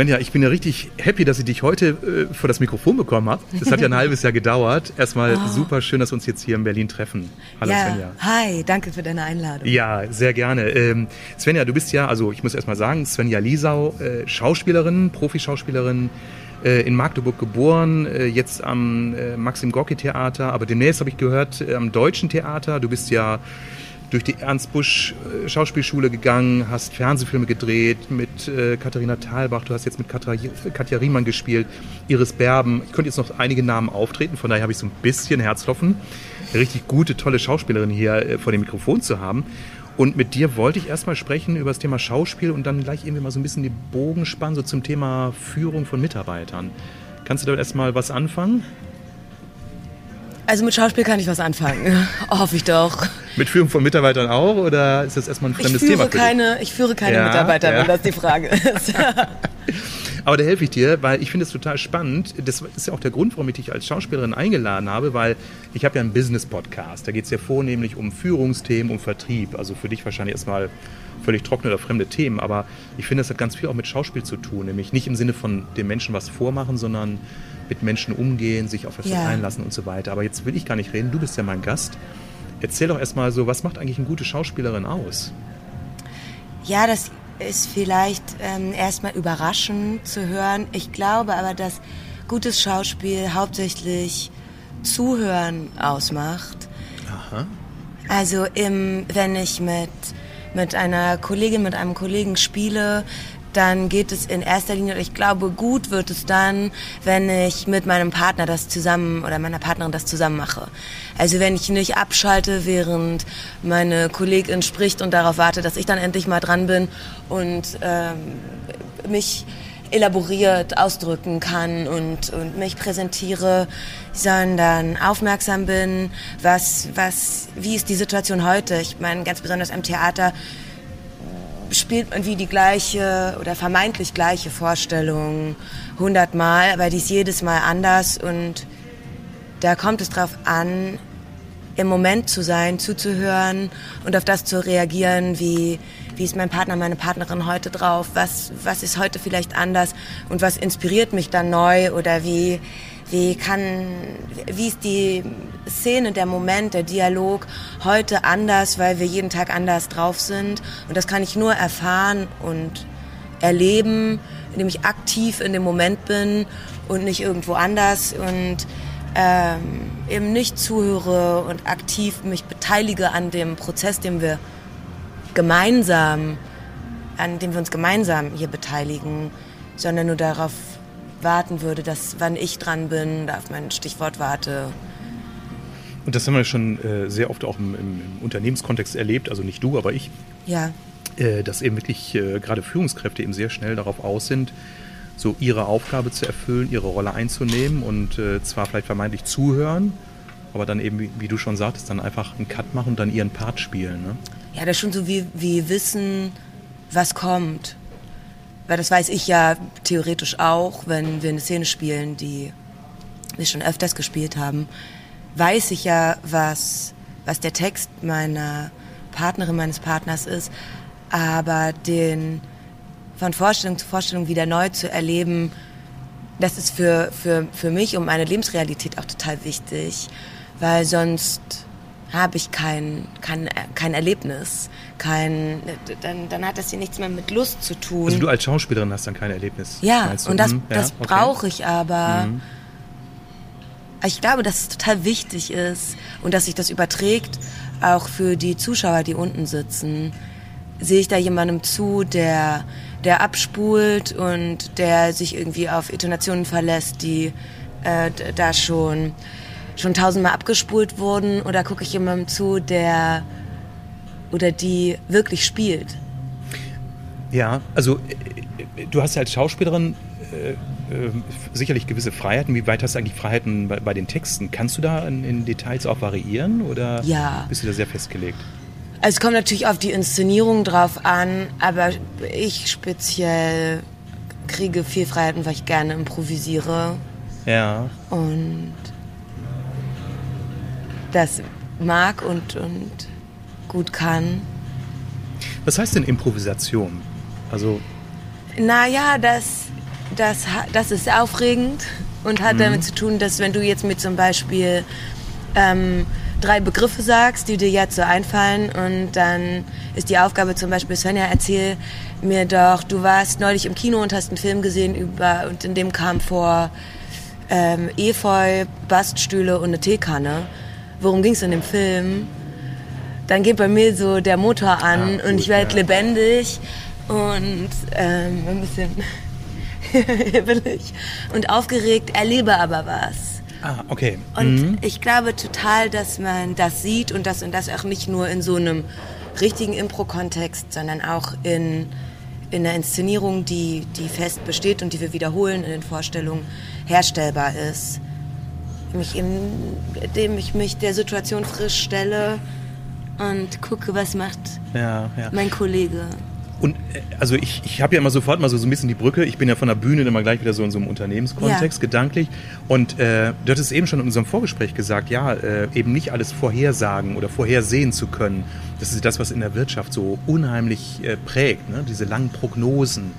Svenja, ich bin ja richtig happy, dass ich dich heute äh, vor das Mikrofon bekommen habe. Das hat ja ein halbes Jahr gedauert. Erstmal oh. super schön, dass wir uns jetzt hier in Berlin treffen. Hallo ja, Svenja. Hi, danke für deine Einladung. Ja, sehr gerne. Ähm, Svenja, du bist ja, also ich muss erstmal sagen, Svenja Liesau, äh, Schauspielerin, Profischauspielerin, äh, in Magdeburg geboren, äh, jetzt am äh, Maxim Gorki Theater, aber demnächst habe ich gehört am Deutschen Theater. Du bist ja durch die Ernst Busch Schauspielschule gegangen, hast Fernsehfilme gedreht mit äh, Katharina Thalbach, du hast jetzt mit Katja, Katja Riemann gespielt, Iris Berben. Ich könnte jetzt noch einige Namen auftreten, von daher habe ich so ein bisschen Herzklopfen. Eine richtig gute, tolle Schauspielerin hier äh, vor dem Mikrofon zu haben. Und mit dir wollte ich erstmal sprechen über das Thema Schauspiel und dann gleich irgendwie mal so ein bisschen die Bogen spannen, so zum Thema Führung von Mitarbeitern. Kannst du damit erstmal was anfangen? Also mit Schauspiel kann ich was anfangen. Hoffe ich doch. Mit Führung von Mitarbeitern auch oder ist das erstmal ein fremdes ich Thema? Für keine, ich führe keine ja, Mitarbeiter, ja. wenn das die Frage ist. Aber da helfe ich dir, weil ich finde es total spannend. Das ist ja auch der Grund, warum ich dich als Schauspielerin eingeladen habe, weil ich habe ja einen Business-Podcast. Da geht es ja vornehmlich um Führungsthemen, um Vertrieb. Also für dich wahrscheinlich erstmal völlig trockene oder fremde Themen. Aber ich finde, das hat ganz viel auch mit Schauspiel zu tun. Nämlich nicht im Sinne von den Menschen was vormachen, sondern mit Menschen umgehen, sich auf etwas ja. einlassen und so weiter. Aber jetzt will ich gar nicht reden, du bist ja mein Gast. Erzähl doch erstmal so, was macht eigentlich eine gute Schauspielerin aus? Ja, das ist vielleicht ähm, erstmal überraschend zu hören. Ich glaube aber, dass gutes Schauspiel hauptsächlich Zuhören ausmacht. Aha. Also im, wenn ich mit, mit einer Kollegin, mit einem Kollegen spiele, dann geht es in erster Linie, ich glaube, gut wird es dann, wenn ich mit meinem Partner das zusammen oder meiner Partnerin das zusammen mache. Also wenn ich nicht abschalte, während meine Kollegin spricht und darauf warte, dass ich dann endlich mal dran bin und ähm, mich elaboriert ausdrücken kann und, und mich präsentiere, sondern aufmerksam bin, was, was, wie ist die Situation heute? Ich meine, ganz besonders am Theater spielt man wie die gleiche oder vermeintlich gleiche Vorstellung hundertmal, aber die ist jedes Mal anders und da kommt es drauf an, im Moment zu sein, zuzuhören und auf das zu reagieren, wie, wie ist mein Partner, meine Partnerin heute drauf, was, was ist heute vielleicht anders und was inspiriert mich dann neu oder wie, wie kann, wie ist die Szene, der Moment, der Dialog heute anders, weil wir jeden Tag anders drauf sind. Und das kann ich nur erfahren und erleben, indem ich aktiv in dem Moment bin und nicht irgendwo anders und ähm, eben nicht zuhöre und aktiv mich beteilige an dem Prozess, den wir gemeinsam, an dem wir uns gemeinsam hier beteiligen, sondern nur darauf warten würde, dass wann ich dran bin, da auf mein Stichwort warte. Und das haben wir schon äh, sehr oft auch im, im, Unternehmenskontext erlebt, also nicht du, aber ich. Ja. Äh, dass eben wirklich äh, gerade Führungskräfte eben sehr schnell darauf aus sind, so ihre Aufgabe zu erfüllen, ihre Rolle einzunehmen und äh, zwar vielleicht vermeintlich zuhören, aber dann eben, wie, wie, du schon sagtest, dann einfach einen Cut machen und dann ihren Part spielen. Ne? Ja, das ist schon so wie, wie wissen, was kommt weil das weiß ich ja theoretisch auch, wenn wir eine Szene spielen, die wir schon öfters gespielt haben, weiß ich ja, was, was der Text meiner Partnerin, meines Partners ist, aber den von Vorstellung zu Vorstellung wieder neu zu erleben, das ist für, für, für mich und meine Lebensrealität auch total wichtig, weil sonst habe ich kein, kein, kein Erlebnis. Kein, dann, dann hat das hier nichts mehr mit Lust zu tun. Also du als Schauspielerin hast dann kein Erlebnis? Ja, und das, mhm, das okay. brauche ich aber. Mhm. Ich glaube, dass es total wichtig ist und dass sich das überträgt, auch für die Zuschauer, die unten sitzen. Sehe ich da jemandem zu, der, der abspult und der sich irgendwie auf Intonationen verlässt, die äh, da schon schon tausendmal abgespult wurden oder gucke ich jemandem zu, der oder die wirklich spielt? Ja, also äh, du hast ja als Schauspielerin äh, äh, sicherlich gewisse Freiheiten. Wie weit hast du eigentlich Freiheiten bei, bei den Texten? Kannst du da in, in, Details auch variieren oder ja. bist du da sehr festgelegt? Also es kommt natürlich auf die Inszenierung drauf an, aber ich speziell kriege viel Freiheiten, weil ich gerne improvisiere. Ja. Und das mag und, und gut kann. Was heißt denn Improvisation? Also. Naja, das, das, das ist aufregend und hat mhm. damit zu tun, dass wenn du jetzt mit zum Beispiel ähm, drei Begriffe sagst, die dir jetzt so einfallen und dann ist die Aufgabe zum Beispiel, Svenja, erzähl mir doch, du warst neulich im Kino und hast einen Film gesehen über und in dem kam vor ähm, Efeu, Baststühle und eine Teekanne. Worum ging es in dem Film? Dann geht bei mir so der Motor an ah, gut, und ich werde ja. lebendig und ähm, ein bisschen hibbelig und aufgeregt, erlebe aber was. Ah, okay. Und mhm. ich glaube total, dass man das sieht und das und das auch nicht nur in so einem richtigen Impro-Kontext, sondern auch in, in der Inszenierung, die, die fest besteht und die wir wiederholen in den Vorstellungen, herstellbar ist. Mich indem ich mich der Situation frisch stelle und gucke, was macht ja, ja. mein Kollege. Und äh, also ich, ich habe ja immer sofort mal so, so ein bisschen die Brücke. Ich bin ja von der Bühne immer gleich wieder so in so einem Unternehmenskontext, ja. gedanklich. Und äh, du hattest eben schon in unserem Vorgespräch gesagt, ja, äh, eben nicht alles vorhersagen oder vorhersehen zu können. Das ist das, was in der Wirtschaft so unheimlich äh, prägt. Ne? Diese langen Prognosen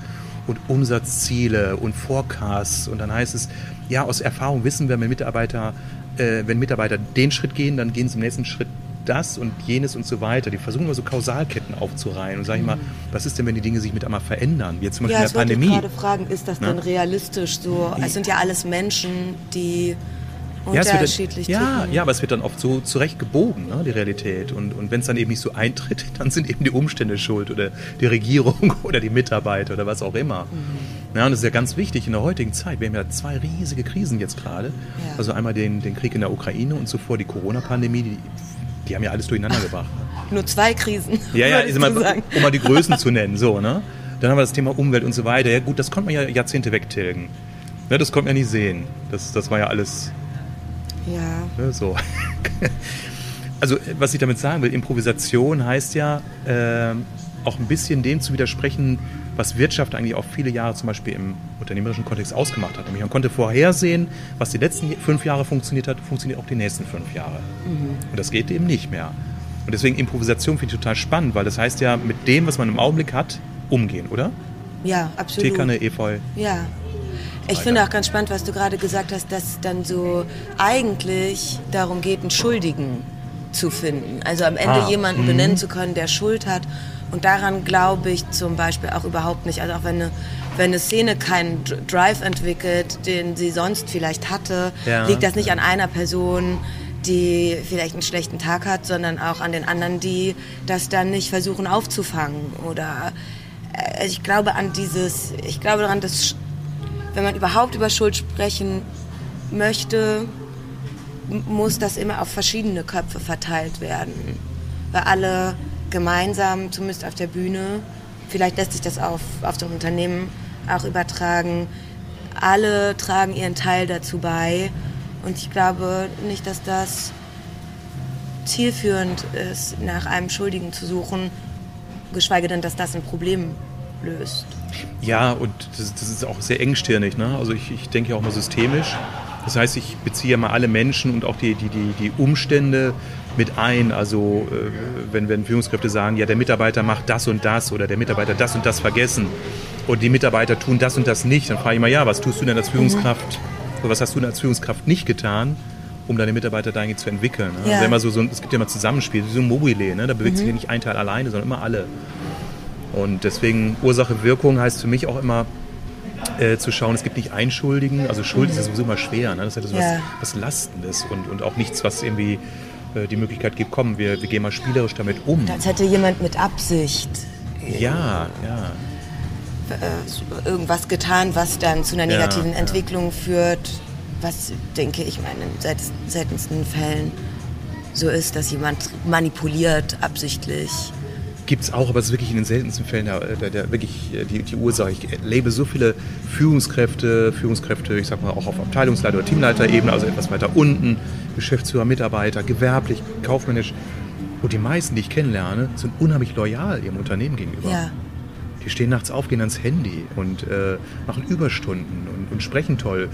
und Umsatzziele und Forecasts. Und dann heißt es, ja, aus Erfahrung wissen wir, wenn Mitarbeiter, äh, wenn Mitarbeiter den Schritt gehen, dann gehen sie im nächsten Schritt das und jenes und so weiter. Die versuchen immer so Kausalketten aufzureihen und sage ich mal, mhm. was ist denn, wenn die Dinge sich mit einmal verändern? Jetzt zum Beispiel ja, in der Pandemie. Ich gerade fragen, ist das denn realistisch so? Es sind ja alles Menschen, die unterschiedlich ja, dann, ja, ja, aber es wird dann oft so zurecht gebogen, ne, die Realität. Und, und wenn es dann eben nicht so eintritt, dann sind eben die Umstände schuld oder die Regierung oder die Mitarbeiter oder was auch immer. Mhm. Ja, und das ist ja ganz wichtig in der heutigen Zeit. Wir haben ja zwei riesige Krisen jetzt gerade. Ja. Also einmal den, den Krieg in der Ukraine und zuvor die Corona-Pandemie, die die haben ja alles durcheinander gebracht. Nur zwei Krisen. Ja, ja, ist mal, um mal die Größen zu nennen, so, ne? Dann haben wir das Thema Umwelt und so weiter. Ja, gut, das konnte man ja Jahrzehnte wegtilgen. Ne, das konnte man ja nicht sehen. Das, das war ja alles. Ja. Ne, so. Also, was ich damit sagen will, Improvisation heißt ja, äh, auch ein bisschen dem zu widersprechen, was Wirtschaft eigentlich auch viele Jahre zum Beispiel im unternehmerischen Kontext ausgemacht hat. Nämlich man konnte vorhersehen, was die letzten fünf Jahre funktioniert hat, funktioniert auch die nächsten fünf Jahre. Mhm. Und das geht eben nicht mehr. Und deswegen Improvisation finde ich total spannend, weil das heißt ja, mit dem, was man im Augenblick hat, umgehen, oder? Ja, absolut. Teekanne, Efeu. Ja. Ich finde auch ganz spannend, was du gerade gesagt hast, dass es dann so eigentlich darum geht, einen Schuldigen zu finden. Also am Ende ah, jemanden mh. benennen zu können, der Schuld hat und daran glaube ich zum Beispiel auch überhaupt nicht. Also auch wenn eine, wenn eine Szene keinen Drive entwickelt, den sie sonst vielleicht hatte, ja. liegt das nicht an einer Person, die vielleicht einen schlechten Tag hat, sondern auch an den anderen, die das dann nicht versuchen aufzufangen. Oder äh, ich glaube an dieses, ich glaube daran, dass wenn man überhaupt über Schuld sprechen möchte, muss das immer auf verschiedene Köpfe verteilt werden. Weil alle gemeinsam, zumindest auf der Bühne, vielleicht lässt sich das auf, auf ein Unternehmen auch übertragen. Alle tragen ihren Teil dazu bei. Und ich glaube nicht, dass das zielführend ist, nach einem Schuldigen zu suchen, geschweige denn, dass das ein Problem löst. Ja, und das, das ist auch sehr engstirnig. Ne? Also ich, ich denke ja auch mal systemisch. Das heißt, ich beziehe mal alle Menschen und auch die, die, die, die Umstände mit ein. Also äh, wenn, wenn Führungskräfte sagen, ja, der Mitarbeiter macht das und das oder der Mitarbeiter das und das vergessen und die Mitarbeiter tun das und das nicht, dann frage ich mal, ja, was tust du denn als Führungskraft oder was hast du denn als Führungskraft nicht getan, um deine Mitarbeiter da zu entwickeln? Ne? Ja. Also immer so, so, es gibt ja immer Zusammenspiel, so ein Mobile, ne? da bewegt mhm. sich ja nicht ein Teil alleine, sondern immer alle. Und deswegen Ursache-Wirkung heißt für mich auch immer, äh, zu schauen, es gibt nicht Einschuldigen, also Schuld ist ja sowieso immer schwer, ne? das ist ja was, ja. was Lastendes und, und auch nichts, was irgendwie äh, die Möglichkeit gibt, komm, wir, wir gehen mal spielerisch damit um. Als hätte jemand mit Absicht ja, ja. Äh, irgendwas getan, was dann zu einer negativen ja, Entwicklung ja. führt, was, denke ich, meine, in seltensten Fällen so ist, dass jemand manipuliert, absichtlich. Gibt es auch, aber es ist wirklich in den seltensten Fällen der, der, der wirklich äh, die, die Ursache. Ich erlebe so viele Führungskräfte, Führungskräfte, ich sag mal auch auf Abteilungsleiter- oder Teamleiterebene, also etwas weiter unten, Geschäftsführer, Mitarbeiter, gewerblich, kaufmännisch. Und die meisten, die ich kennenlerne, sind unheimlich loyal ihrem Unternehmen gegenüber. Ja. Die stehen nachts auf, gehen ans Handy und äh, machen Überstunden und, und sprechen toll,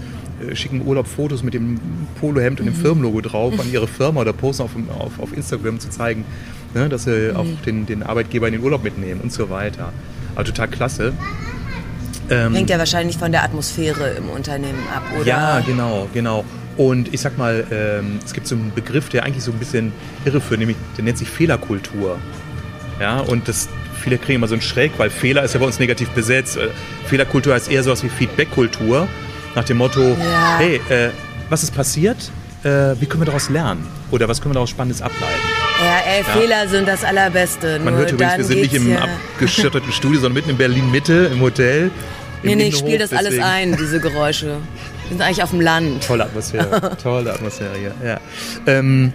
äh, schicken Urlaub Fotos mit dem Polohemd und dem Firmenlogo drauf an ihre Firma oder posten auf, auf, auf Instagram zu zeigen, ne, dass sie auch den, den Arbeitgeber in den Urlaub mitnehmen und so weiter. Also total klasse. Ähm, Hängt ja wahrscheinlich von der Atmosphäre im Unternehmen ab, oder? Ja, genau, genau. Und ich sag mal, ähm, es gibt so einen Begriff, der eigentlich so ein bisschen irreführt, nämlich der nennt sich Fehlerkultur. Ja, und das, viele kriegen immer so einen Schreck, weil Fehler ist ja bei uns negativ besetzt. Äh, Fehlerkultur heißt eher sowas wie Feedbackkultur, nach dem Motto, Ja. hey, äh, was ist passiert? Äh, wie können wir daraus lernen? Oder was können wir daraus Spannendes ableiten? Ja, ey, Fehler sind das Allerbeste. Man Nur hört übrigens, dann wir sind nicht im ja- abgeschotterten Studio, sondern mitten in Berlin-Mitte, im Hotel. im Nee, nee, ich spiele das alles deswegen- ein, diese Geräusche. Wir sind eigentlich auf dem Land. Tolle Atmosphäre, tolle Atmosphäre hier. Ja. Ähm,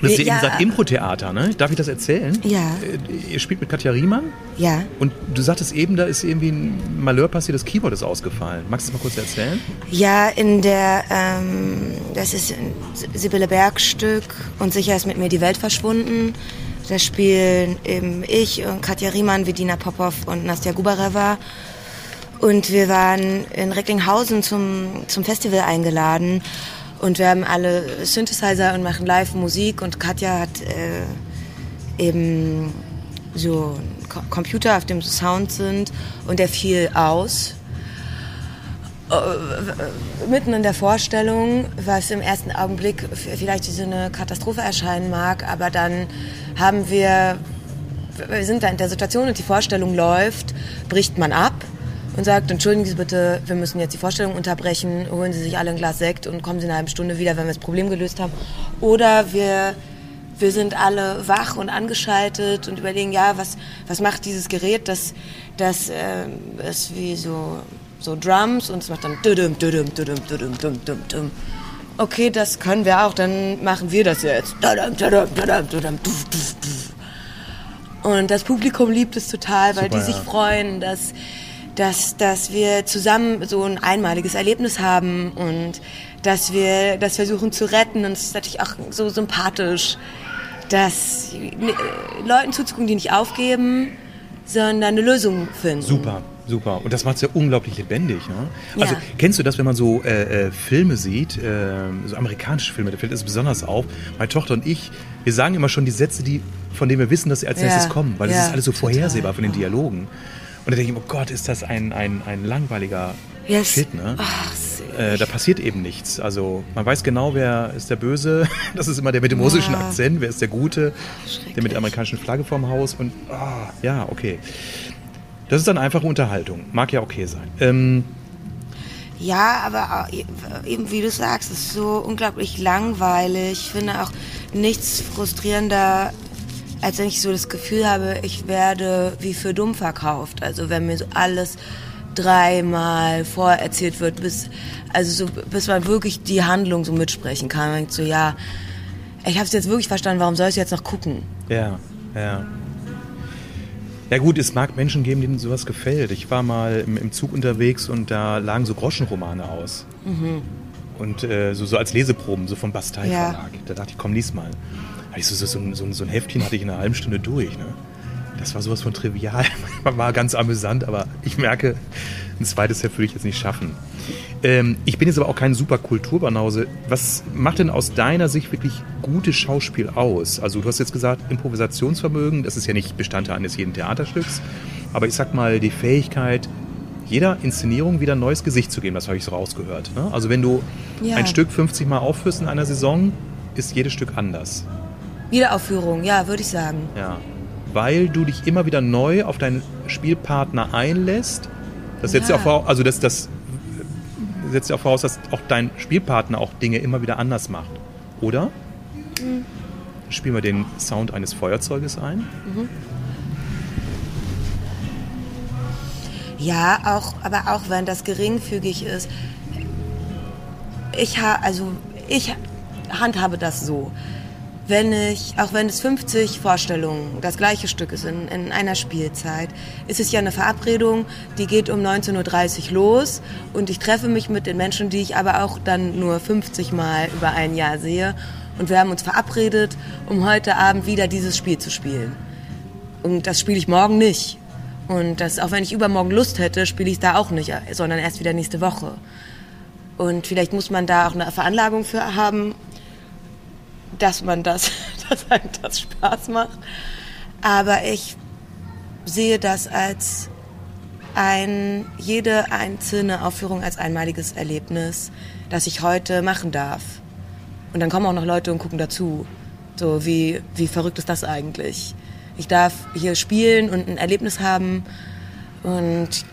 du hast ja eben ja. gesagt, Impro-Theater, ne? Darf ich das erzählen? Ja. Äh, Ihr spielt mit Katja Riemann Ja. und du sagtest eben, da ist irgendwie ein Malheur passiert, das Keyboard ist ausgefallen. Magst du das mal kurz erzählen? Ja, in der, ähm, das ist ein Sibylle Berg-Stück und sicher ist mit mir die Welt verschwunden. Da spielen eben ich und Katja Riemann, Vedina Popov und Nastja Gubareva. Und wir waren in Recklinghausen zum, zum Festival eingeladen. Und wir haben alle Synthesizer und machen live Musik. Und Katja hat äh, eben so einen Co- Computer, auf dem so Sounds sind. Und der fiel aus mitten in der Vorstellung, was im ersten Augenblick vielleicht wie so eine Katastrophe erscheinen mag, aber dann haben wir, wir sind da in der Situation und die Vorstellung läuft, bricht man ab und sagt, entschuldigen Sie bitte, wir müssen jetzt die Vorstellung unterbrechen, holen Sie sich alle ein Glas Sekt und kommen Sie in einer halben Stunde wieder, wenn wir das Problem gelöst haben. Oder wir wir sind alle wach und angeschaltet und überlegen, ja, was, was macht dieses Gerät, das, das ähm, ist wie so, so Drums und es macht dann düdüm, düdüm, düdüm, düdüm, düdüm, düdüm, düdüm. Okay, das können wir auch, dann machen wir das jetzt. Und das Publikum liebt es total, weil Super, die sich ja. freuen, dass, dass, dass wir zusammen so ein einmaliges Erlebnis haben und dass wir das versuchen zu retten. Und es ist natürlich auch so sympathisch, dass äh, Leuten zuzugucken, die nicht aufgeben, sondern eine Lösung finden. Super, super. Und das macht es ja unglaublich lebendig. Ne? Also Ja. kennst du das, wenn man so äh, äh, Filme sieht, äh, so amerikanische Filme, da fällt es besonders auf. Meine Tochter und ich, wir sagen immer schon die Sätze, die, von denen wir wissen, dass sie als Ja, nächstes kommen, weil ja, ist alles so total. vorhersehbar von den Dialogen. Und da denke ich, oh Gott, ist das ein, ein, ein langweiliger Yes. Shit, ne? Ach. Äh, da passiert eben nichts. Also man weiß genau, wer ist der Böse. Das ist immer der mit dem russischen Ja. Akzent. Wer ist der Gute? Der mit der amerikanischen Flagge vorm Haus. Und ah, ja, okay. Das ist dann einfache Unterhaltung. Mag ja okay sein. Ähm, Ja, aber eben wie du sagst, es ist so unglaublich langweilig. Ich finde auch nichts frustrierender, als wenn ich so das Gefühl habe, ich werde wie für dumm verkauft. Also wenn mir so alles dreimal vorerzählt wird, bis also so, bis man wirklich die Handlung so mitsprechen kann. Man denkt so, ja, ich habe es jetzt wirklich verstanden. Warum soll ich jetzt noch gucken? ja, ja. Ja gut, es mag Menschen geben, denen sowas gefällt. Ich war mal im, im Zug unterwegs und da lagen so Groschenromane aus. Und äh, so, so als Leseproben, so vom Bastei Ja. Verlag. Da dachte ich, komm, lies mal. Ich so, so, so, so ein Heftchen hatte ich in einer halben Stunde durch. Ne? Das war sowas von trivial. war ganz amüsant, aber ich merke, ein zweites Heft würde ich jetzt nicht schaffen. Ähm, ich bin jetzt aber auch kein super Kulturbanause. Was macht denn aus deiner Sicht wirklich gutes Schauspiel aus? Also du hast jetzt gesagt, Improvisationsvermögen, das ist ja nicht Bestandteil eines jeden Theaterstücks, aber ich sag mal die Fähigkeit, jeder Inszenierung wieder ein neues Gesicht zu geben, das habe ich so rausgehört. Ne? Also wenn du Ja. ein Stück 50 Mal aufführst in einer Saison, ist jedes Stück anders. Wiederaufführung, ja, würde ich sagen. Ja. Weil du dich immer wieder neu auf deinen Spielpartner einlässt. Das setzt ja, Ja. auch voraus, also das, das setzt ja auch voraus, dass auch dein Spielpartner auch Dinge immer wieder anders macht. Oder? Spielen wir den Sound eines Feuerzeuges ein. Ja, auch, aber auch wenn das geringfügig ist. Ich ha, also ich handhabe das so. Wenn ich, auch wenn es 50 Vorstellungen das gleiche Stück ist in, in einer Spielzeit, ist es ja eine Verabredung, die geht um 19.30 Uhr los und ich treffe mich mit den Menschen, die ich aber auch dann nur 50 Mal über ein Jahr sehe und wir haben uns verabredet, um heute Abend wieder dieses Spiel zu spielen. Und das spiele ich morgen nicht. Und das, auch wenn ich übermorgen Lust hätte, spiele ich es da auch nicht, sondern erst wieder nächste Woche. Und vielleicht muss man da auch eine Veranlagung für haben, dass man das, dass einem das Spaß macht. Aber ich sehe das als ein, jede einzelne Aufführung als einmaliges Erlebnis, das ich heute machen darf. Und dann kommen auch noch Leute und gucken dazu. So, wie, wie verrückt ist das eigentlich? Ich darf hier spielen und ein Erlebnis haben und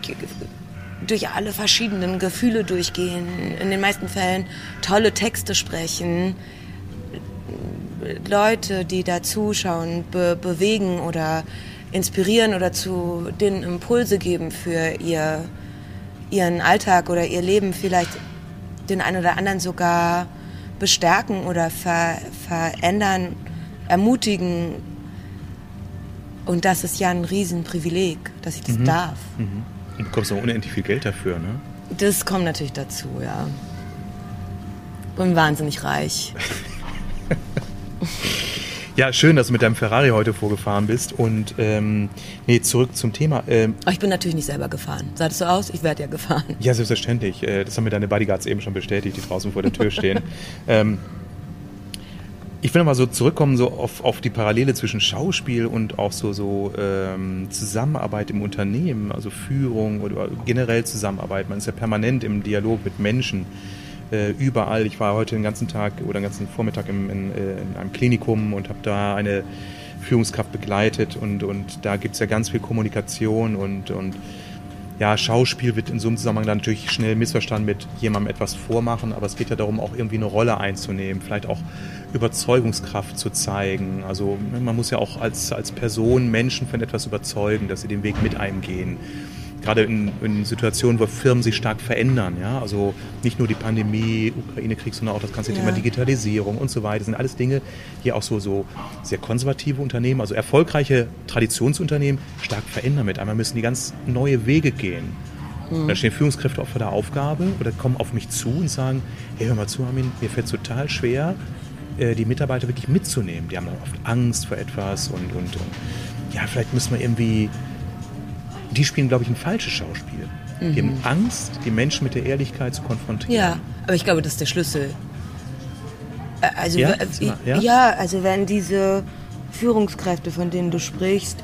durch alle verschiedenen Gefühle durchgehen, in den meisten Fällen tolle Texte sprechen, Leute, die da zuschauen, be bewegen oder inspirieren oder zu den Impulse geben für ihr, ihren Alltag oder ihr Leben, vielleicht den einen oder anderen sogar bestärken oder ver verändern, ermutigen. Und das ist ja ein Riesenprivileg, dass ich das mhm. darf. Mhm. Und du bekommst auch unendlich viel Geld dafür, ne? Das kommt natürlich dazu, ja. Bin wahnsinnig reich. Ja, schön, dass du mit deinem Ferrari heute vorgefahren bist. Und ähm, nee, zurück zum Thema. Ähm, ich bin natürlich nicht selber gefahren. Sah das so aus? Ich werde ja gefahren. Ja, selbstverständlich. Äh, das haben mir deine Bodyguards eben schon bestätigt, die draußen vor der Tür stehen. ähm, ich will nochmal so zurückkommen so auf, auf die Parallele zwischen Schauspiel und auch so, so ähm, Zusammenarbeit im Unternehmen, also Führung oder generell Zusammenarbeit. Man ist ja permanent im Dialog mit Menschen äh, überall. Ich war heute den ganzen Tag oder den ganzen Vormittag im, in, äh, in einem Klinikum und habe da eine Führungskraft begleitet und, und da gibt es ja ganz viel Kommunikation und, und ja, Schauspiel wird in so einem Zusammenhang dann natürlich schnell missverstanden mit jemandem etwas vormachen, aber es geht ja darum, auch irgendwie eine Rolle einzunehmen, vielleicht auch Überzeugungskraft zu zeigen. Also man muss ja auch als, als Person Menschen von etwas überzeugen, dass sie den Weg mit einem gehen gerade in, in, Situationen, wo Firmen sich stark verändern. Ja? Also nicht nur die Pandemie, Ukraine-Krieg, sondern auch das ganze ja. Thema Digitalisierung und so weiter. Das sind alles Dinge, die auch so, so sehr konservative Unternehmen, also erfolgreiche Traditionsunternehmen stark verändern. Mit einmal müssen die ganz neue Wege gehen. Mhm. Da stehen Führungskräfte auch vor der Aufgabe oder kommen auf mich zu und sagen, hey, hör mal zu, Armin, mir fällt es total schwer, äh, die Mitarbeiter wirklich mitzunehmen. Die haben dann oft Angst vor etwas und, und, und ja, vielleicht müssen wir irgendwie die spielen, glaube ich, ein falsches Schauspiel. Mhm. Die haben mhm. Angst, die Menschen mit der Ehrlichkeit zu konfrontieren. Ja, aber ich glaube, das ist der Schlüssel. Also, ja, ja? ja, also wenn diese Führungskräfte, von denen du sprichst,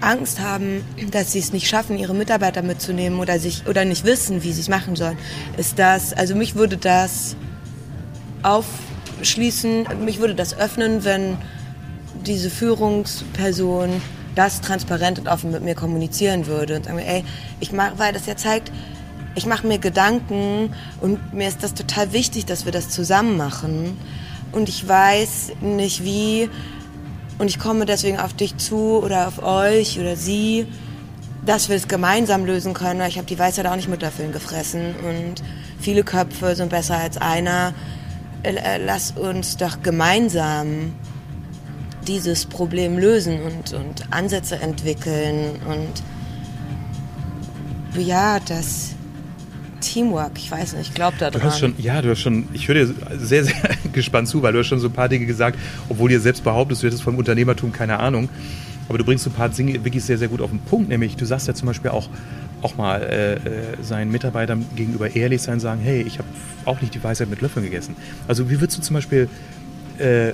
Angst haben, dass sie es nicht schaffen, ihre Mitarbeiter mitzunehmen oder sich oder nicht wissen, wie sie es machen sollen, ist das, also mich würde das aufschließen, mich würde das öffnen, wenn diese Führungsperson das transparent und offen mit mir kommunizieren würde und sagen, ey, ich mache, weil das ja zeigt, ich mache mir Gedanken und mir ist das total wichtig, dass wir das zusammen machen und ich weiß nicht wie und ich komme deswegen auf dich zu oder auf euch oder sie, dass wir es gemeinsam lösen können, weil ich habe die Weisheit auch nicht mit Löffeln gefressen und viele Köpfe sind besser als einer. Äh, äh, lass uns doch gemeinsam dieses Problem lösen und, und Ansätze entwickeln und ja, das Teamwork, ich weiß nicht, ich glaube da dran. Du hast schon, ja, du hast schon, ich höre dir sehr, sehr gespannt zu, weil du hast schon so ein paar Dinge gesagt, obwohl ihr selbst behauptest, du hättest vom Unternehmertum keine Ahnung. Aber du bringst so ein paar Dinge wirklich sehr, sehr gut auf den Punkt. Nämlich, du sagst ja zum Beispiel auch, auch mal äh, äh seinen Mitarbeitern gegenüber ehrlich sein, sagen, hey, ich habe auch nicht die Weisheit mit Löffeln gegessen. Also wie würdest du zum Beispiel äh,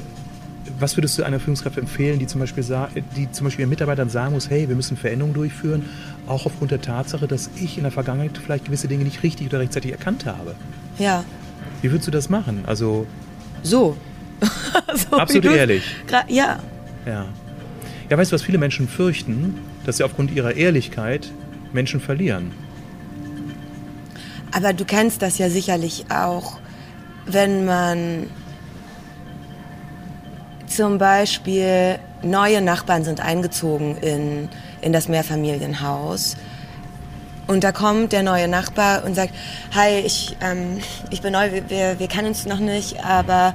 was würdest du einer Führungskraft empfehlen, die zum, Beispiel die zum Beispiel ihren Mitarbeitern sagen muss, hey, wir müssen Veränderungen durchführen, auch aufgrund der Tatsache, dass ich in der Vergangenheit vielleicht gewisse Dinge nicht richtig oder rechtzeitig erkannt habe? Ja. Wie würdest du das machen? Also so. so absolut ehrlich. Ja. Ja. Ja, weißt du, was viele Menschen fürchten, dass sie aufgrund ihrer Ehrlichkeit Menschen verlieren. Aber du kennst das ja sicherlich auch, wenn man zum Beispiel neue Nachbarn sind eingezogen in, in das Mehrfamilienhaus. Und da kommt der neue Nachbar und sagt, hi, ich, ähm, ich bin neu, wir, wir kennen uns noch nicht, aber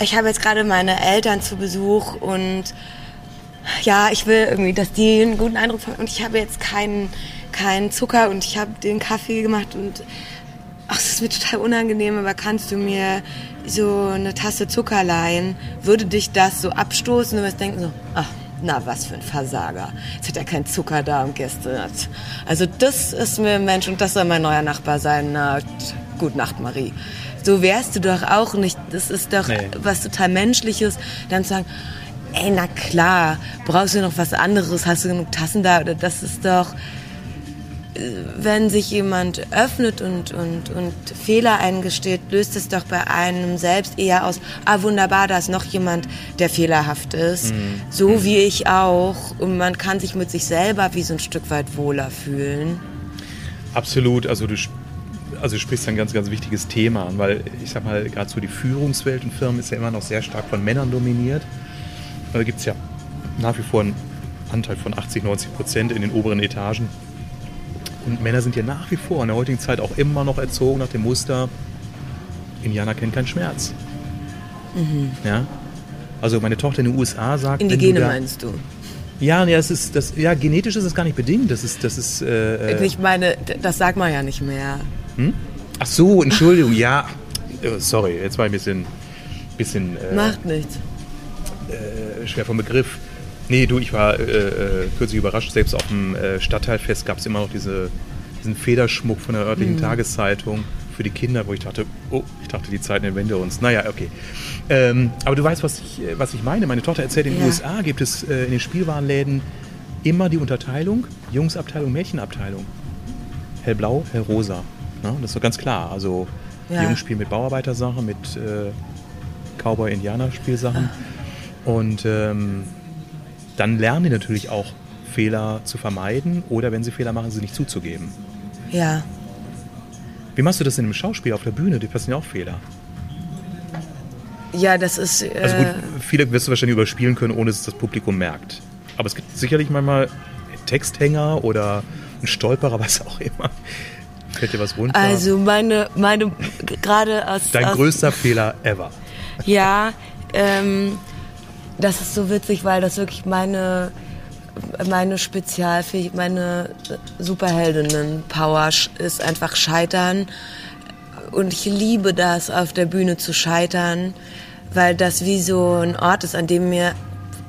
ich habe jetzt gerade meine Eltern zu Besuch und ja, ich will irgendwie, dass die einen guten Eindruck haben. Und ich habe jetzt keinen keinen Zucker und ich habe den Kaffee gemacht und ach, das ist mir total unangenehm, aber kannst du mir so eine Tasse Zucker leihen? Würde dich das so abstoßen? Du wirst denken so, ach, na, was für ein Versager. Jetzt hat er keinen Zucker da und Gäste. Also das ist mir ein Mensch und das soll mein neuer Nachbar sein. Na, gut Nacht, Marie. So wärst du doch auch nicht. Das ist doch nee. was total Menschliches, dann zu sagen, ey, na klar, brauchst du noch was anderes? Hast du genug Tassen da? Oder das ist doch wenn sich jemand öffnet und, und, und Fehler eingesteht, löst es doch bei einem selbst eher aus, ah wunderbar, da ist noch jemand, der fehlerhaft ist, mhm. so mhm. wie ich auch. Und man kann sich mit sich selber wie so ein Stück weit wohler fühlen. Absolut, also du, also du sprichst ein ganz, ganz wichtiges Thema an, weil ich sag mal, gerade so die Führungswelt in Firmen ist ja immer noch sehr stark von Männern dominiert. Da gibt es ja nach wie vor einen Anteil von 80, 90 Prozent in den oberen Etagen und Männer sind ja nach wie vor in der heutigen Zeit auch immer noch erzogen nach dem Muster, Indianer kennen keinen Schmerz. Mhm. Ja? Also meine Tochter in den USA sagt... Indigene da, meinst du? Ja, ja, es ist, das, ja, genetisch ist es gar nicht bedingt. Das ist, das ist. Äh, äh ich meine, das sagt man ja nicht mehr. Hm? Ach so, Entschuldigung, ja. Oh, sorry, jetzt war ich ein bisschen. bisschen äh, Macht nichts. Äh, schwer vom Begriff. Nee, du, ich war äh, äh, kürzlich überrascht. Selbst auf dem äh, Stadtteilfest gab es immer noch diese, diesen Federschmuck von der örtlichen mhm. Tageszeitung für die Kinder, wo ich dachte, oh, ich dachte, die Zeiten entwende uns. Naja, okay. Ähm, aber du weißt, was ich, was ich meine. Meine Tochter erzählt, in den ja. USA gibt es äh, in den Spielwarenläden immer die Unterteilung, Jungsabteilung, Mädchenabteilung. Hellblau, hellrosa. Ja, das ist doch ganz klar. Also ja. Jungs spielen mit Bauarbeitersachen, mit äh, Cowboy-Indianer-Spielsachen. Ah. Und ähm, dann lernen die natürlich auch Fehler zu vermeiden oder wenn sie Fehler machen, sie nicht zuzugeben. Ja. Wie machst du das in einem Schauspiel auf der Bühne? Die passieren auch Fehler. Ja, das ist. Äh also gut, viele wirst du wahrscheinlich überspielen können, ohne dass das Publikum merkt. Aber es gibt sicherlich manchmal Texthänger oder einen Stolperer, was auch immer. Fällt dir was runter? Also meine, meine gerade aus. Dein aus, größter Fehler ever. Ja, ähm, das ist so witzig, weil das wirklich meine meine Spezialfähigkeit, meine Superheldinnen-Power ist einfach Scheitern. Und ich liebe das, auf der Bühne zu scheitern, weil das wie so ein Ort ist, an dem mir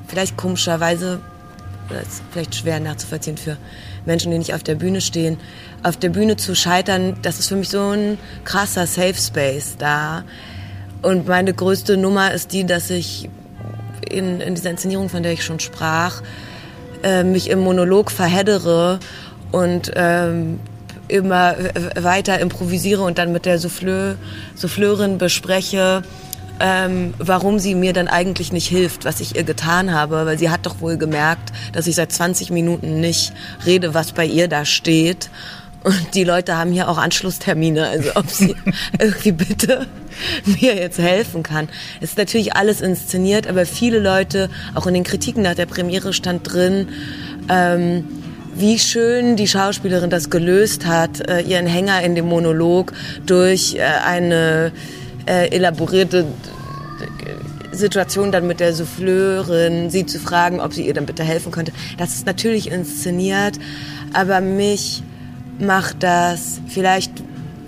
vielleicht komischerweise, das ist vielleicht schwer nachzuvollziehen für Menschen, die nicht auf der Bühne stehen, auf der Bühne zu scheitern, das ist für mich so ein krasser Safe Space da. Und meine größte Nummer ist die, dass ich in, in dieser Inszenierung, von der ich schon sprach, äh, mich im Monolog verheddere und ähm, immer weiter improvisiere und dann mit der Souffleur, Souffleurin bespreche, ähm, warum sie mir dann eigentlich nicht hilft, was ich ihr getan habe, weil sie hat doch wohl gemerkt, dass ich seit 20 Minuten nicht rede, was bei ihr da steht und die Leute haben hier auch Anschlusstermine, also ob sie irgendwie bitte mir jetzt helfen kann. Es ist natürlich alles inszeniert, aber viele Leute, auch in den Kritiken nach der Premiere stand drin, ähm, wie schön die Schauspielerin das gelöst hat, äh, ihren Hänger in dem Monolog durch äh, eine äh, elaborierte äh, Situation dann mit der Souffleurin, sie zu fragen, ob sie ihr dann bitte helfen könnte. Das ist natürlich inszeniert, aber mich macht das vielleicht,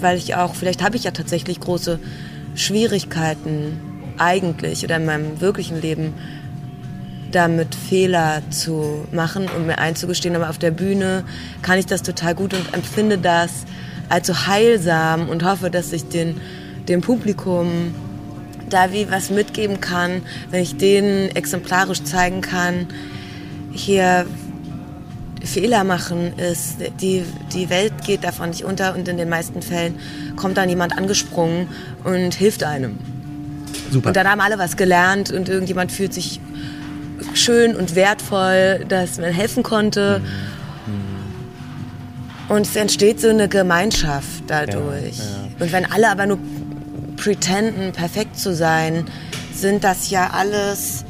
weil ich auch, vielleicht habe ich ja tatsächlich große Schwierigkeiten eigentlich oder in meinem wirklichen Leben damit Fehler zu machen und mir einzugestehen. Aber auf der Bühne kann ich das total gut und empfinde das als so heilsam und hoffe, dass ich den, dem Publikum da wie was mitgeben kann, wenn ich denen exemplarisch zeigen kann, hier Fehler machen ist, die, die Welt geht davon nicht unter und in den meisten Fällen kommt dann jemand angesprungen und hilft einem. Super. Und dann haben alle was gelernt und irgendjemand fühlt sich schön und wertvoll, dass man helfen konnte. Mhm. Und es entsteht so eine Gemeinschaft dadurch. Ja, ja. Und wenn alle aber nur pretenden, perfekt zu sein, sind das ja alles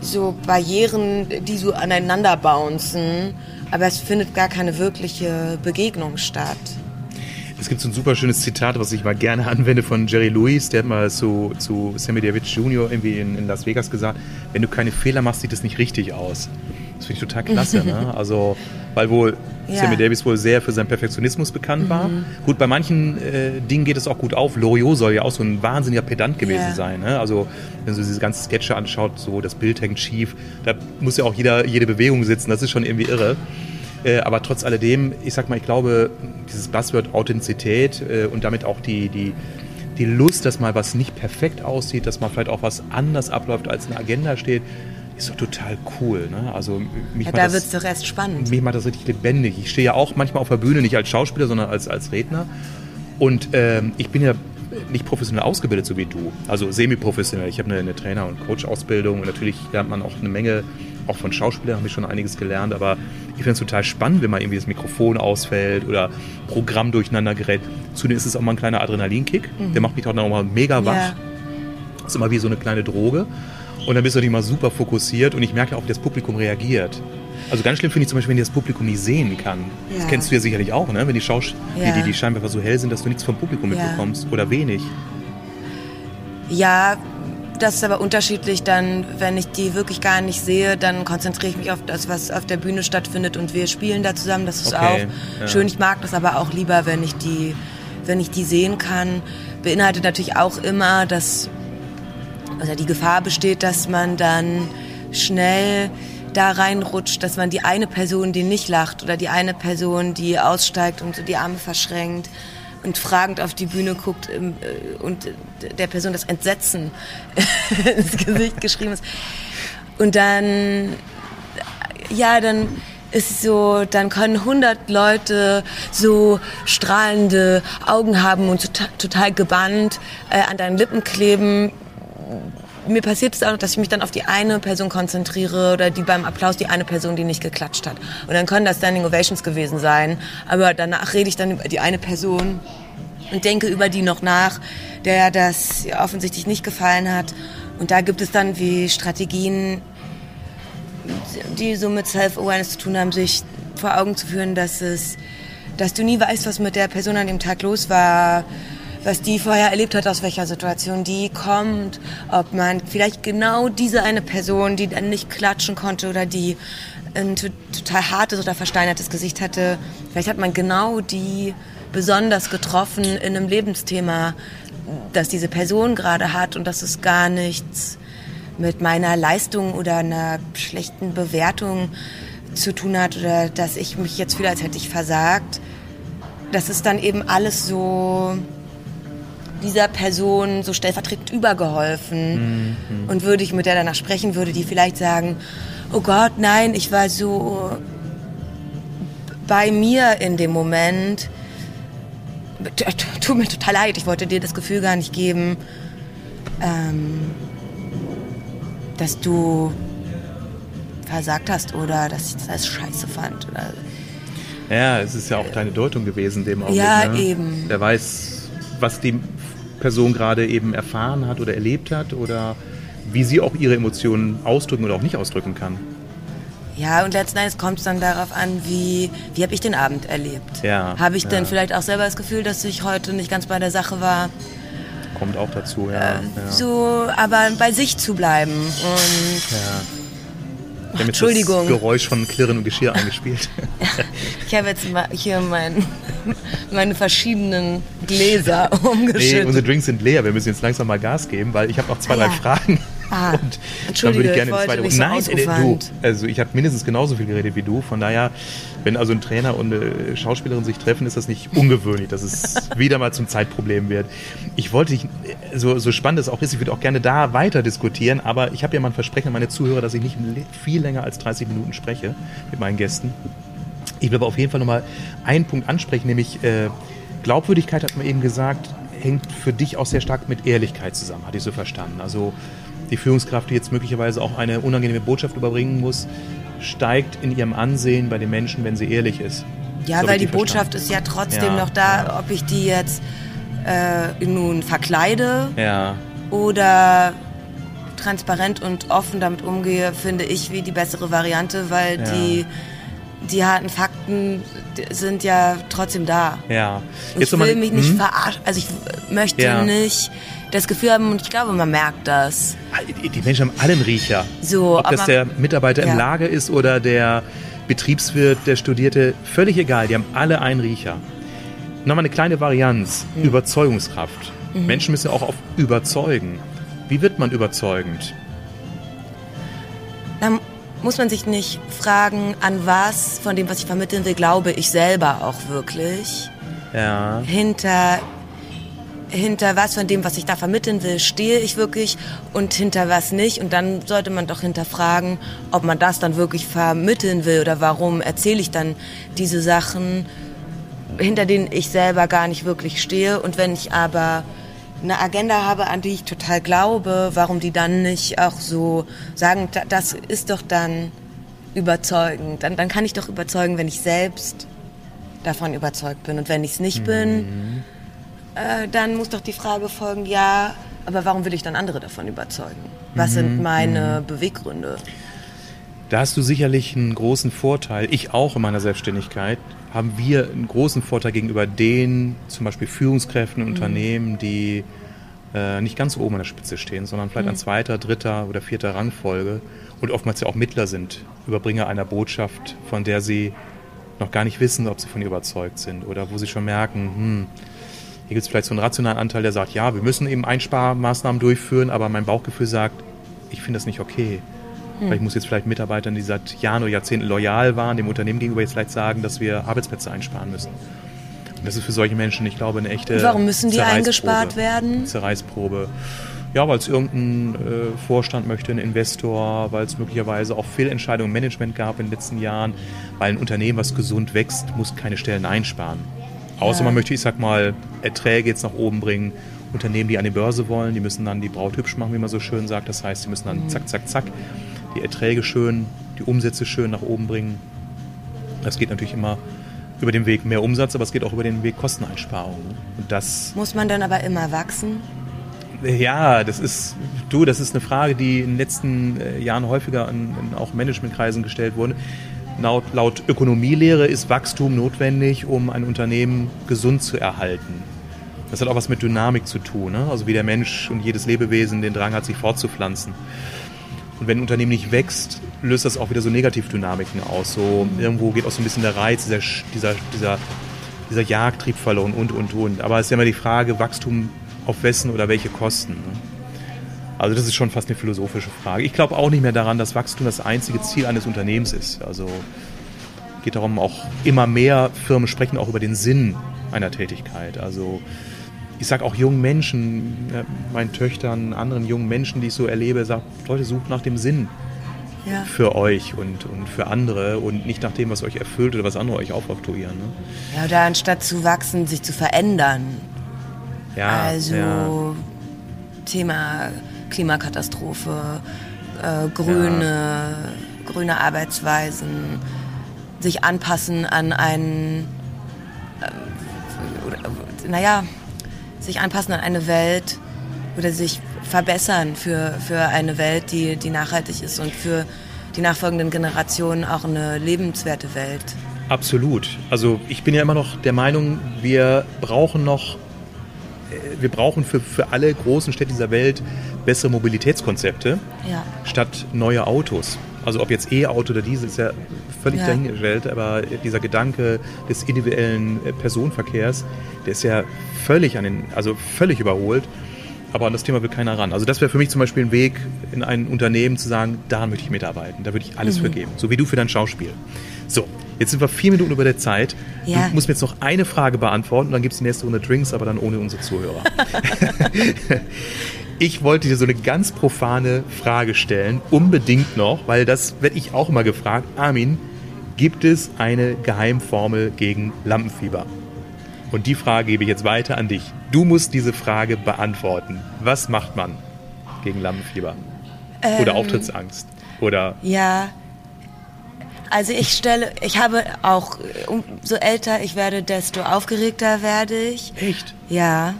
so Barrieren, die so aneinander bouncen aber es findet gar keine wirkliche Begegnung statt. Es gibt so ein super schönes Zitat, was ich mal gerne anwende von Jerry Lewis. Der hat mal zu, zu Sammy Davis Jr. irgendwie in, in Las Vegas gesagt, wenn du keine Fehler machst, sieht es nicht richtig aus. Das finde ich total klasse. ne? Also, weil wohl ja. Sammy Davis wohl sehr für seinen Perfektionismus bekannt mhm. war. Gut, bei manchen äh, Dingen geht es auch gut auf. Loriot soll ja auch so ein wahnsinniger Pedant gewesen ja. sein. Ne? Also, wenn man diese ganzen Sketche anschaut, so das Bild hängt schief, da muss ja auch jeder, jede Bewegung sitzen. Das ist schon irgendwie irre. Äh, aber trotz alledem, ich sag mal, ich glaube, dieses Buzzword Authentizität äh, und damit auch die, die, die Lust, dass mal was nicht perfekt aussieht, dass mal vielleicht auch was anders abläuft, als in der Agenda steht, ist doch total cool. Ne? Also mich ja, da wird es doch erst spannend. Mich macht das richtig lebendig. Ich stehe ja auch manchmal auf der Bühne, nicht als Schauspieler, sondern als, als Redner. Und ähm, ich bin ja nicht professionell ausgebildet, so wie du. Also semi-professionell. Ich habe eine, eine Trainer- und Coach-Ausbildung und natürlich lernt man auch eine Menge auch von Schauspielern habe ich schon einiges gelernt, aber ich finde es total spannend, wenn mal irgendwie das Mikrofon ausfällt oder Programm durcheinander gerät. Zudem ist es auch mal ein kleiner Adrenalinkick, mhm. der macht mich auch nochmal mega wach. Ja. Das ist immer wie so eine kleine Droge. Und dann bist du nicht mal super fokussiert und ich merke auch, wie das Publikum reagiert. Also ganz schlimm finde ich zum Beispiel, wenn das Publikum nicht sehen kann. Ja. Das kennst du ja sicherlich auch, ne? wenn die, Schaus ja. die, die, Scheinwerfer so hell sind, dass du nichts vom Publikum mitbekommst oder wenig. Ja, das ist aber unterschiedlich dann, wenn ich die wirklich gar nicht sehe, dann konzentriere ich mich auf das, was auf der Bühne stattfindet und wir spielen da zusammen. Das ist okay, auch ja. schön. Ich mag das aber auch lieber, wenn ich die, wenn ich die sehen kann. Beinhaltet natürlich auch immer, dass also die Gefahr besteht, dass man dann schnell da reinrutscht, dass man die eine Person, die nicht lacht oder die eine Person, die aussteigt und so die Arme verschränkt, und fragend auf die Bühne guckt äh, und der Person das Entsetzen ins Gesicht geschrieben ist. Und dann, ja, dann ist so, dann können 100 Leute so strahlende Augen haben und total, total gebannt äh, an deinen Lippen kleben mir passiert es auch, dass ich mich dann auf die eine Person konzentriere oder die beim Applaus die eine Person, die nicht geklatscht hat. Und dann können das Standing Ovations gewesen sein, aber danach rede ich dann über die eine Person und denke über die noch nach, der das offensichtlich nicht gefallen hat. Und da gibt es dann wie Strategien, die so mit Self-Awareness zu tun haben, sich vor Augen zu führen, dass es, dass du nie weißt, was mit der Person an dem Tag los war, was die vorher erlebt hat, aus welcher Situation die kommt, ob man vielleicht genau diese eine Person, die dann nicht klatschen konnte oder die ein total hartes oder versteinertes Gesicht hatte, vielleicht hat man genau die besonders getroffen in einem Lebensthema, das diese Person gerade hat und das ist gar nichts mit meiner Leistung oder einer schlechten Bewertung zu tun hat oder dass ich mich jetzt fühle, als hätte ich versagt. Das ist dann eben alles so dieser Person so stellvertretend übergeholfen. Mhm. Und würde ich mit der danach sprechen, würde die vielleicht sagen, oh Gott, nein, ich war so bei mir in dem Moment. Tut mir total leid, ich wollte dir das Gefühl gar nicht geben, ähm, dass du versagt hast oder dass ich das als scheiße fand. Oder ja, es ist ja auch deine Deutung gewesen, dem Augenblick. Ja, ne? eben. Wer weiß, was die Person gerade eben erfahren hat oder erlebt hat oder wie sie auch ihre Emotionen ausdrücken oder auch nicht ausdrücken kann. Ja, und letzten Endes kommt es dann darauf an, wie, wie habe ich den Abend erlebt. Ja, habe ich ja. denn vielleicht auch selber das Gefühl, dass ich heute nicht ganz bei der Sache war? Kommt auch dazu, ja. Äh, ja. So, aber bei sich zu bleiben und ja. Ach, Entschuldigung. das Geräusch von Klirren und Geschirr eingespielt. ich habe jetzt mal hier mein, meine verschiedenen Gläser umgeschüttet. Nee, unsere Drinks sind leer. Wir müssen jetzt langsam mal Gas geben, weil ich habe noch zwei, drei Fragen. Ah, und dann würde ich gerne ins zweite so Nein, äh, du, also ich habe mindestens genauso viel geredet wie du. Von daher, wenn also ein Trainer und eine Schauspielerin sich treffen, ist das nicht ungewöhnlich, dass es wieder mal zum Zeitproblem wird. Ich wollte dich, so, so spannend es auch ist, ich würde auch gerne da weiter diskutieren, aber ich habe ja mal ein Versprechen an meine Zuhörer, dass ich nicht viel länger als 30 Minuten spreche mit meinen Gästen. Ich will aber auf jeden Fall nochmal einen Punkt ansprechen, nämlich äh, Glaubwürdigkeit, hat man eben gesagt, hängt für dich auch sehr stark mit Ehrlichkeit zusammen, hatte ich so verstanden. Also die Führungskraft, die jetzt möglicherweise auch eine unangenehme Botschaft überbringen muss, steigt in ihrem Ansehen bei den Menschen, wenn sie ehrlich ist. Ja, so weil die Botschaft ist ja trotzdem ja, noch da, ja. ob ich die jetzt äh, nun verkleide ja. oder transparent und offen damit umgehe, finde ich wie die bessere Variante, weil die, die harten Fakten Gedanken sind ja trotzdem da. Ja. Und ich will mich nicht hm? verarschen. Also ich möchte ja. nicht das Gefühl haben, und ich glaube, man merkt das. Ah, die Menschen haben alle einen Riecher. So, Ob das der Mitarbeiter ja. im Lager ist oder der Betriebswirt, der Studierte, völlig egal. Die haben alle einen Riecher. Nochmal eine kleine Varianz. Mhm. Überzeugungskraft. Mhm. Menschen müssen auch auf überzeugen. Wie wird man überzeugend? Dann muss man sich nicht fragen, an was von dem, was ich vermitteln will, glaube ich selber auch wirklich. Ja. Hinter, hinter was von dem, was ich da vermitteln will, stehe ich wirklich und hinter was nicht. Und dann sollte man doch hinterfragen, ob man das dann wirklich vermitteln will oder warum erzähle ich dann diese Sachen, hinter denen ich selber gar nicht wirklich stehe. Und wenn ich aber eine Agenda habe, an die ich total glaube, warum die dann nicht auch so sagen, das ist doch dann überzeugend. Dann, dann kann ich doch überzeugen, wenn ich selbst davon überzeugt bin. Und wenn ich es nicht mhm. bin, äh, dann muss doch die Frage folgen, ja, aber warum will ich dann andere davon überzeugen? Was mhm. sind meine mhm. Beweggründe? Da hast du sicherlich einen großen Vorteil. Ich auch in meiner Selbstständigkeit haben wir einen großen Vorteil gegenüber den zum Beispiel Führungskräften in mhm. Unternehmen, die äh, nicht ganz oben an der Spitze stehen, sondern vielleicht mhm. an zweiter, dritter oder vierter Rangfolge und oftmals ja auch Mittler sind, Überbringer einer Botschaft, von der sie noch gar nicht wissen, ob sie von ihr überzeugt sind oder wo sie schon merken, hm, hier gibt es vielleicht so einen rationalen Anteil, der sagt, ja, wir müssen eben Einsparmaßnahmen durchführen, aber mein Bauchgefühl sagt, ich finde das nicht okay. Hm. Ich muss jetzt vielleicht Mitarbeitern, die seit Jahren oder Jahrzehnten loyal waren, dem Unternehmen gegenüber jetzt vielleicht sagen, dass wir Arbeitsplätze einsparen müssen. Und das ist für solche Menschen, ich glaube, eine echte. Und warum müssen die eingespart werden? Zerreißprobe. Ja, weil es irgendein äh, Vorstand möchte, ein Investor, weil es möglicherweise auch Fehlentscheidungen im Management gab in den letzten Jahren, weil ein Unternehmen, was gesund wächst, muss keine Stellen einsparen. Außer ja. man möchte, ich sag mal, Erträge jetzt nach oben bringen. Unternehmen, die an die Börse wollen, die müssen dann die Braut hübsch machen, wie man so schön sagt. Das heißt, sie müssen dann zack, zack, zack die Erträge schön, die Umsätze schön nach oben bringen. Das geht natürlich immer über den Weg mehr Umsatz, aber es geht auch über den Weg Kosteneinsparungen. Und das muss man dann aber immer wachsen? Ja, das ist du, das ist eine Frage, die in den letzten äh, Jahren häufiger in, in auch Managementkreisen gestellt wurde. Laut, laut Ökonomielehre ist Wachstum notwendig, um ein Unternehmen gesund zu erhalten. Das hat auch was mit Dynamik zu tun, ne? also wie der Mensch und jedes Lebewesen den Drang hat, sich fortzupflanzen. Und wenn ein Unternehmen nicht wächst, löst das auch wieder so Negativdynamiken aus. So irgendwo geht auch so ein bisschen der Reiz, dieser, dieser, dieser, dieser Jagdtrieb verloren und, und, und. Aber es ist ja immer die Frage, Wachstum auf wessen oder welche Kosten. Ne? Also das ist schon fast eine philosophische Frage. Ich glaube auch nicht mehr daran, dass Wachstum das einzige Ziel eines Unternehmens ist. Also geht darum, auch immer mehr Firmen sprechen auch über den Sinn einer Tätigkeit. Also ich sage auch jungen Menschen, meinen Töchtern, anderen jungen Menschen, die ich so erlebe, sage, Leute, sucht nach dem Sinn ja. für euch und, und für andere und nicht nach dem, was euch erfüllt oder was andere euch aufoktroyieren. Ne? Ja, oder anstatt zu wachsen, sich zu verändern. Ja, also ja. Thema Klimakatastrophe, äh, grüne, ja. grüne Arbeitsweisen, sich anpassen an einen, äh, naja, sich anpassen an eine Welt oder sich verbessern für, für eine Welt, die, die nachhaltig ist und für die nachfolgenden Generationen auch eine lebenswerte Welt. Absolut. Also ich bin ja immer noch der Meinung, wir brauchen noch, äh, wir brauchen für, für alle großen Städte dieser Welt bessere Mobilitätskonzepte ja. statt neue Autos. Also ob jetzt E-Auto oder Diesel ist ja völlig ja. dahingestellt, aber dieser Gedanke des individuellen äh, Personenverkehrs, der ist ja völlig an den, also völlig überholt. Aber an das Thema will keiner ran. Also das wäre für mich zum Beispiel ein Weg, in ein Unternehmen zu sagen, da möchte ich mitarbeiten, da würde ich alles mhm. für geben. So wie du für dein Schauspiel. So, jetzt sind wir vier Minuten über der Zeit. Ja. Du musst mir jetzt noch eine Frage beantworten, dann gibt es die nächste Runde Drinks, aber dann ohne unsere Zuhörer. Ich wollte dir so eine ganz profane Frage stellen, unbedingt noch, weil das werde ich auch immer gefragt. Armin, gibt es eine Geheimformel gegen Lampenfieber? Und die Frage gebe ich jetzt weiter an dich. Du musst diese Frage beantworten. Was macht man gegen Lampenfieber? Ähm, Oder Auftrittsangst? Oder ja, also ich stelle, ich habe auch, umso älter ich werde, desto aufgeregter werde ich. Echt? Ja.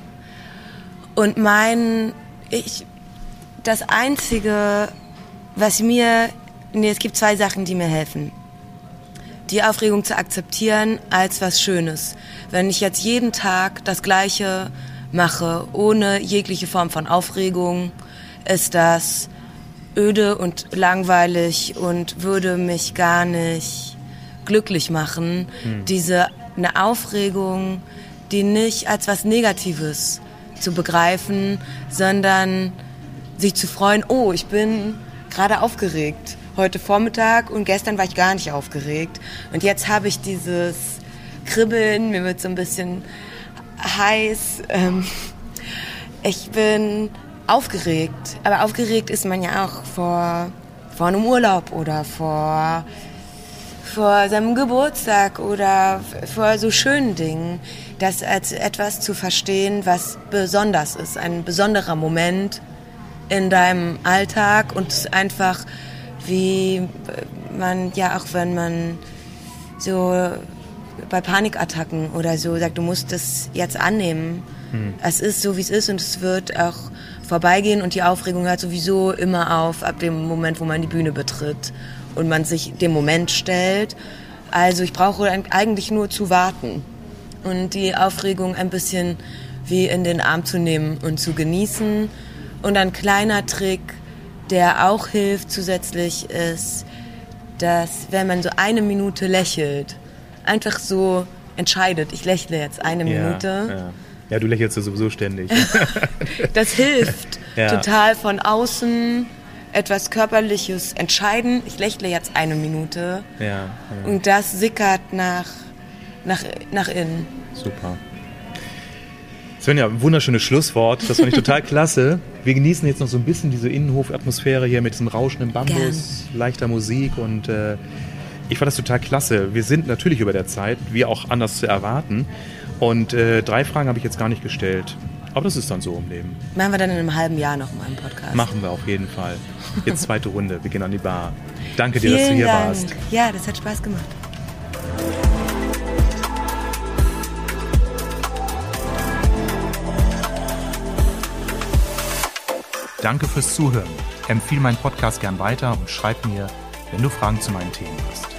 Und mein ich, das Einzige, was mir, nee, es gibt zwei Sachen, die mir helfen. die Aufregung zu akzeptieren als was Schönes. Wenn ich jetzt jeden Tag das Gleiche mache, ohne jegliche Form von Aufregung, ist das öde und langweilig und würde mich gar nicht glücklich machen. Mhm. Diese eine Aufregung, die nicht als was Negatives zu begreifen, sondern sich zu freuen, oh, ich bin gerade aufgeregt. Heute Vormittag und gestern war ich gar nicht aufgeregt. Und jetzt habe ich dieses Kribbeln, mir wird so ein bisschen heiß. Ähm, ich bin aufgeregt. Aber aufgeregt ist man ja auch vor, vor einem Urlaub oder vor, vor seinem Geburtstag oder vor so schönen Dingen. Das als etwas zu verstehen, was besonders ist. Ein besonderer Moment in deinem Alltag und einfach wie man ja auch wenn man so bei Panikattacken oder so sagt, du musst das jetzt annehmen. Hm. Es ist so, wie es ist und es wird auch vorbeigehen und die Aufregung hört sowieso immer auf ab dem Moment, wo man die Bühne betritt und man sich dem Moment stellt. Also ich brauche eigentlich nur zu warten und die Aufregung ein bisschen wie in den Arm zu nehmen und zu genießen. Und ein kleiner Trick, der auch hilft zusätzlich, ist, dass wenn man so eine Minute lächelt, einfach so entscheidet, ich lächle jetzt eine ja, Minute. Ja. ja. du lächelst ja sowieso ständig. das hilft ja. total von außen etwas Körperliches entscheiden. Ich lächle jetzt eine Minute. Und das sickert nach, nach, nach innen. Super. Svenja, wunderschönes Schlusswort. Das fand ich total klasse. Wir genießen jetzt noch so ein bisschen diese Innenhofatmosphäre hier mit diesem rauschenden Bambus, Gern. leichter Musik und äh, ich fand das total klasse. Wir sind natürlich über der Zeit, wie auch anders zu erwarten. Und äh, drei Fragen habe ich jetzt gar nicht gestellt. Aber das ist dann so im Leben. Machen wir dann in einem halben Jahr noch mal einen Podcast. Machen wir auf jeden Fall. Jetzt zweite Runde. Wir gehen an die Bar. Danke dir, Vielen dass du hier Dank. warst. Ja, das hat Spaß gemacht. Danke fürs Zuhören. Empfehle meinen Podcast gern weiter und schreib mir, wenn du Fragen zu meinen Themen hast.